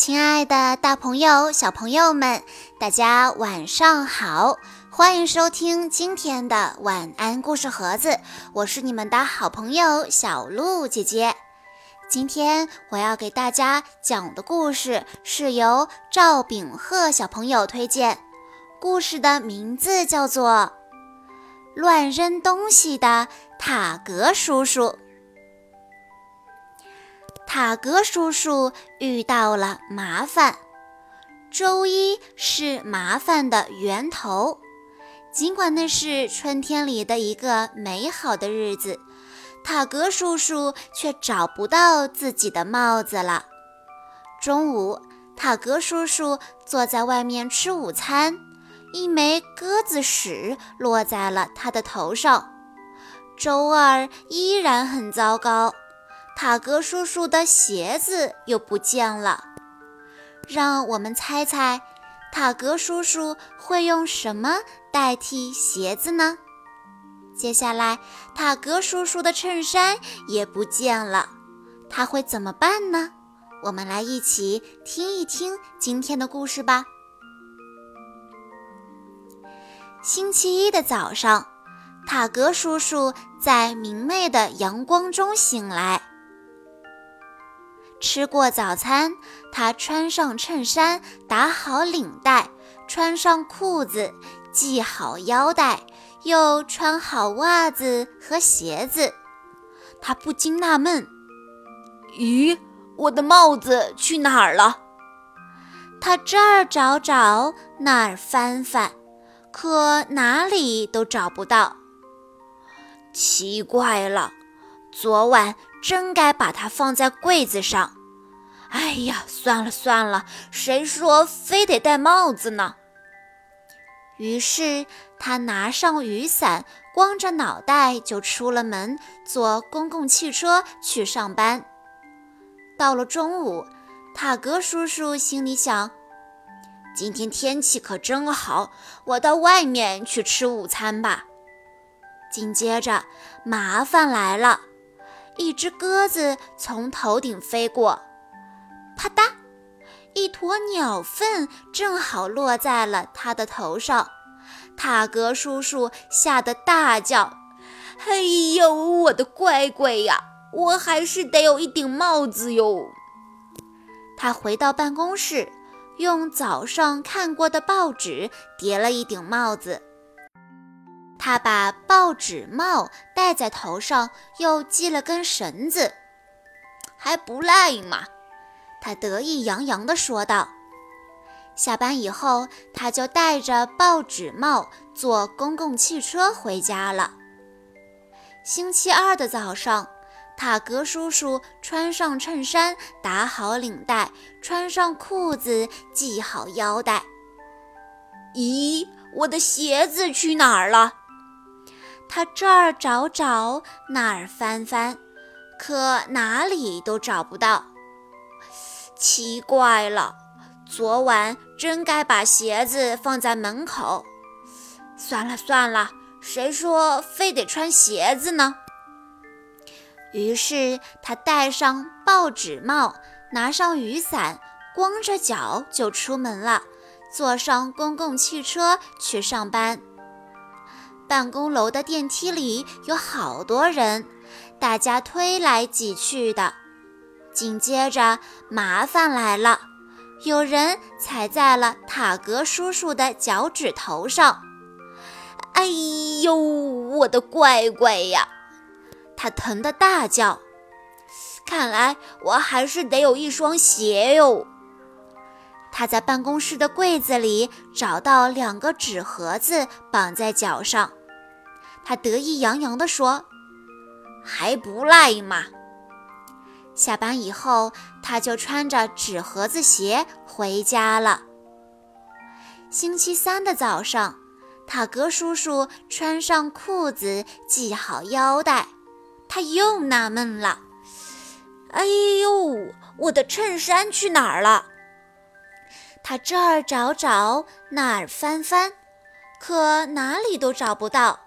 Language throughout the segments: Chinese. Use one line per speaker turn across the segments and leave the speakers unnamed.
亲爱的，大朋友、小朋友们，大家晚上好！欢迎收听今天的晚安故事盒子，我是你们的好朋友小鹿姐姐。今天我要给大家讲的故事是由赵炳赫小朋友推荐，故事的名字叫做《乱扔东西的塔格叔叔》。塔格叔叔遇到了麻烦。周一是麻烦的源头。尽管那是春天里的一个美好的日子，塔格叔叔却找不到自己的帽子了。中午，塔格叔叔坐在外面吃午餐，一枚鸽子屎落在了他的头上。周二依然很糟糕。塔格叔叔的鞋子又不见了，让我们猜猜，塔格叔叔会用什么代替鞋子呢？接下来，塔格叔叔的衬衫也不见了，他会怎么办呢？我们来一起听一听今天的故事吧。星期一的早上，塔格叔叔在明媚的阳光中醒来。吃过早餐，他穿上衬衫，打好领带，穿上裤子，系好腰带，又穿好袜子和鞋子。他不禁纳闷：“
咦，我的帽子去哪儿了？”
他这儿找找，那儿翻翻，可哪里都找不到。
奇怪了，昨晚。真该把它放在柜子上。哎呀，算了算了，谁说非得戴帽子呢？
于是他拿上雨伞，光着脑袋就出了门，坐公共汽车去上班。到了中午，塔格叔叔心里想：
今天天气可真好，我到外面去吃午餐吧。
紧接着，麻烦来了。一只鸽子从头顶飞过，啪嗒，一坨鸟粪正好落在了他的头上。塔格叔叔吓得大叫：“
哎呦，我的乖乖呀！我还是得有一顶帽子哟！”
他回到办公室，用早上看过的报纸叠了一顶帽子。他把报纸帽戴在头上，又系了根绳子，
还不赖嘛！
他得意洋洋地说道。下班以后，他就戴着报纸帽坐公共汽车回家了。星期二的早上，塔格叔叔穿上衬衫，打好领带，穿上裤子，系好腰带。
咦，我的鞋子去哪儿了？
他这儿找找，那儿翻翻，可哪里都找不到。
奇怪了，昨晚真该把鞋子放在门口。算了算了，谁说非得穿鞋子呢？
于是他戴上报纸帽，拿上雨伞，光着脚就出门了，坐上公共汽车去上班。办公楼的电梯里有好多人，大家推来挤去的。紧接着，麻烦来了，有人踩在了塔格叔叔的脚趾头上。
哎呦，我的乖乖呀！
他疼得大叫。
看来我还是得有一双鞋哟。
他在办公室的柜子里找到两个纸盒子，绑在脚上。他得意洋洋地说：“
还不赖嘛！”
下班以后，他就穿着纸盒子鞋回家了。星期三的早上，塔格叔叔穿上裤子，系好腰带，他又纳闷了：“
哎呦，我的衬衫去哪儿了？”
他这儿找找，那儿翻翻，可哪里都找不到。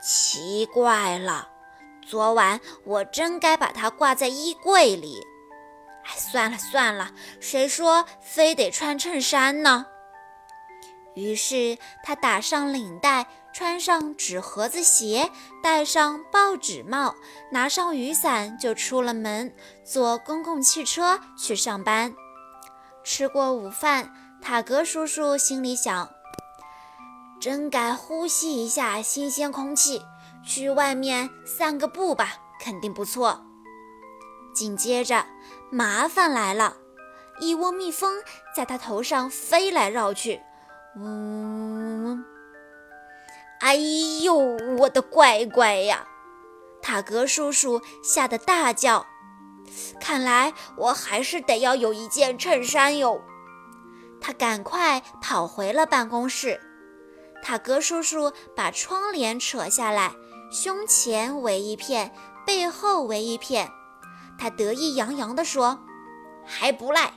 奇怪了，昨晚我真该把它挂在衣柜里。哎，算了算了，谁说非得穿衬衫呢？于是他打上领带，穿上纸盒子鞋，戴上报纸帽，拿上雨伞，就出了门，坐公共汽车去上班。吃过午饭，塔格叔叔心里想：真该呼吸一下新鲜空气，去外面散个步吧，肯定不错。紧接着，麻烦来了，一窝蜜蜂在他头上飞来绕去。嗡！哎呦，我的乖乖呀！塔格叔叔吓得大叫：“看来我还是得要有一件衬衫哟！”他赶快跑回了办公室。塔格叔叔把窗帘扯下来，胸前围一片，背后围一片。他得意洋洋地说：“还不赖。”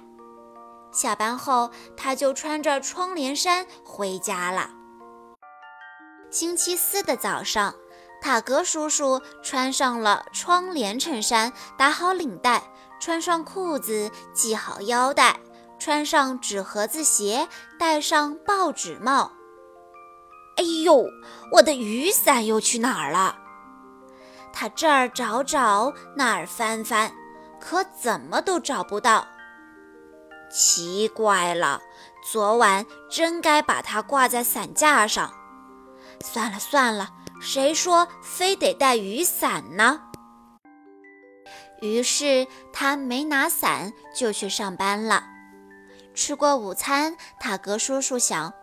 下班后，他就穿着窗帘衫回家了。星期四的早上，塔格叔叔穿上了窗帘衬衫，打好领带，穿上裤子，系好腰带，穿上纸盒子鞋，戴上报纸帽。哎呦，我的雨伞又去哪儿了？他这儿找找，那儿翻翻，可怎么都找不到。奇怪了，昨晚真该把它挂在伞架上。算了算了，谁说非得带雨伞呢？于是他没拿伞就去上班了。吃过午餐，塔格叔叔想：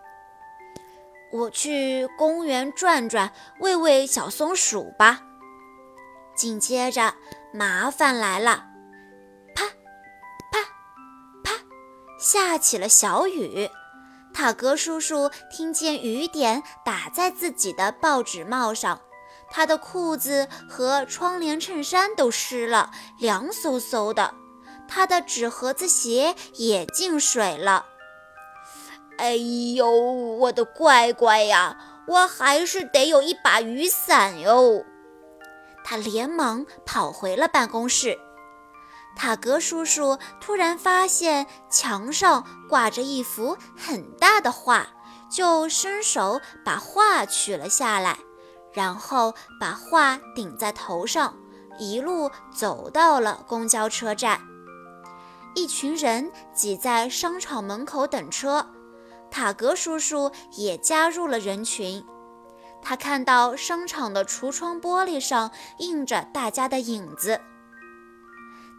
我去公园转转，喂喂小松鼠吧。紧接着，麻烦来了。啪啪啪下起了小雨，塔格叔叔听见雨点打在自己的报纸帽上，他的裤子和窗帘衬衫都湿了，凉飕飕的。他的纸盒子鞋也进水了。哎呦，我的乖乖呀，我还是得有一把雨伞哟！他连忙跑回了办公室。塔格叔叔突然发现墙上挂着一幅很大的画，就伸手把画取了下来，然后把画顶在头上，一路走到了公交车站。一群人挤在商场门口等车，塔格叔叔也加入了人群。他看到商场的橱窗玻璃上映着大家的影子。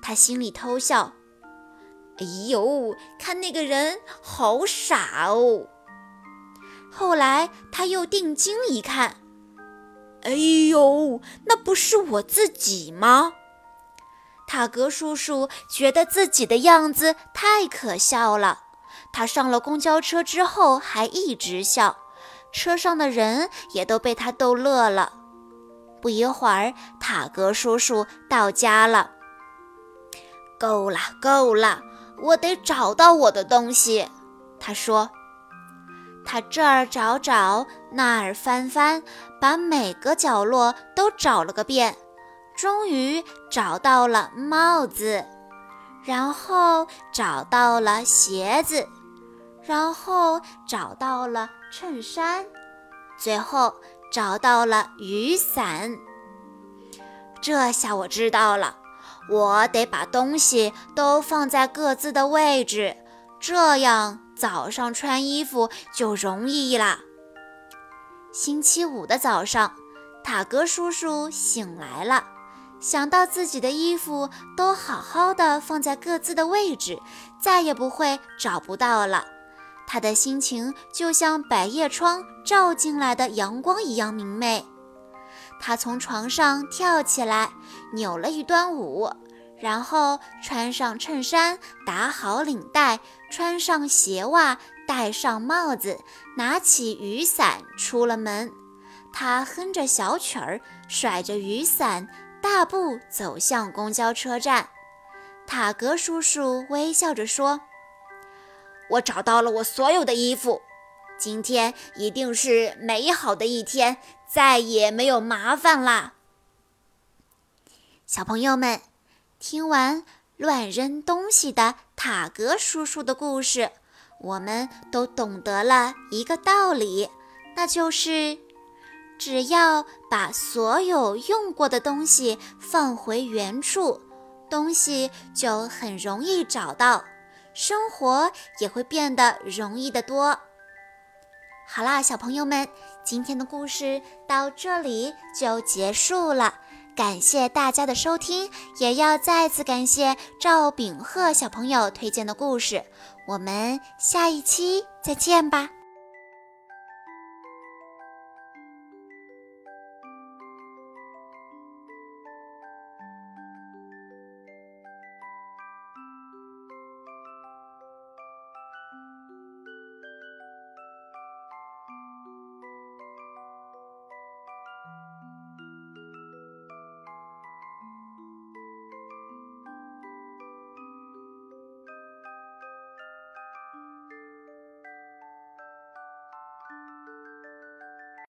他心里偷笑：“哎呦，看那个人好傻哦！”后来他又定睛一看：“哎呦，那不是我自己吗？”塔格叔叔觉得自己的样子太可笑了。他上了公交车之后还一直笑，车上的人也都被他逗乐了。不一会儿，塔格叔叔到家了。够了，够了！我得找到我的东西。他说：“他这儿找找，那儿翻翻，把每个角落都找了个遍，终于找到了帽子，然后找到了鞋子，然后找到了衬衫，最后找到了雨伞。这下我知道了。”我得把东西都放在各自的位置，这样早上穿衣服就容易啦。星期五的早上，塔格叔叔醒来了，想到自己的衣服都好好的放在各自的位置，再也不会找不到了。他的心情就像百叶窗照进来的阳光一样明媚。他从床上跳起来，扭了一段舞，然后穿上衬衫，打好领带，穿上鞋袜，戴上帽子，拿起雨伞，出了门。他哼着小曲儿，甩着雨伞，大步走向公交车站。塔格叔叔微笑着说：“我找到了我所有的衣服。”今天一定是美好的一天，再也没有麻烦啦！小朋友们，听完
乱扔东西的塔格叔叔的故事，我们都懂得了一个道理，那就是只要把所有用过的东西放回原处，东西就很容易找到，生活也会变得容易得多。好啦，小朋友们，今天的故事到这里就结束了。感谢大家的收听，也要再次感谢赵炳赫小朋友推荐的故事。我们下一期再见吧。